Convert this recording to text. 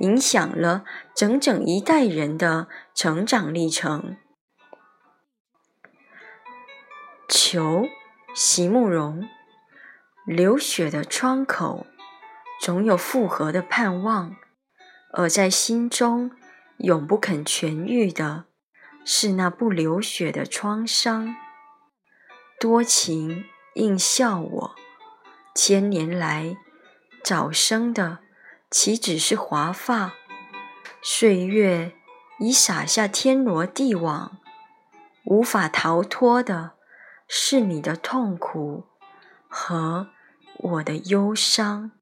影响了整整一代人的成长历程。求，席慕容。流血的窗口，总有复合的盼望；而在心中永不肯痊愈的，是那不流血的创伤。多情应笑我，千年来早生的。岂止是华发？岁月已洒下天罗地网，无法逃脱的是你的痛苦和我的忧伤。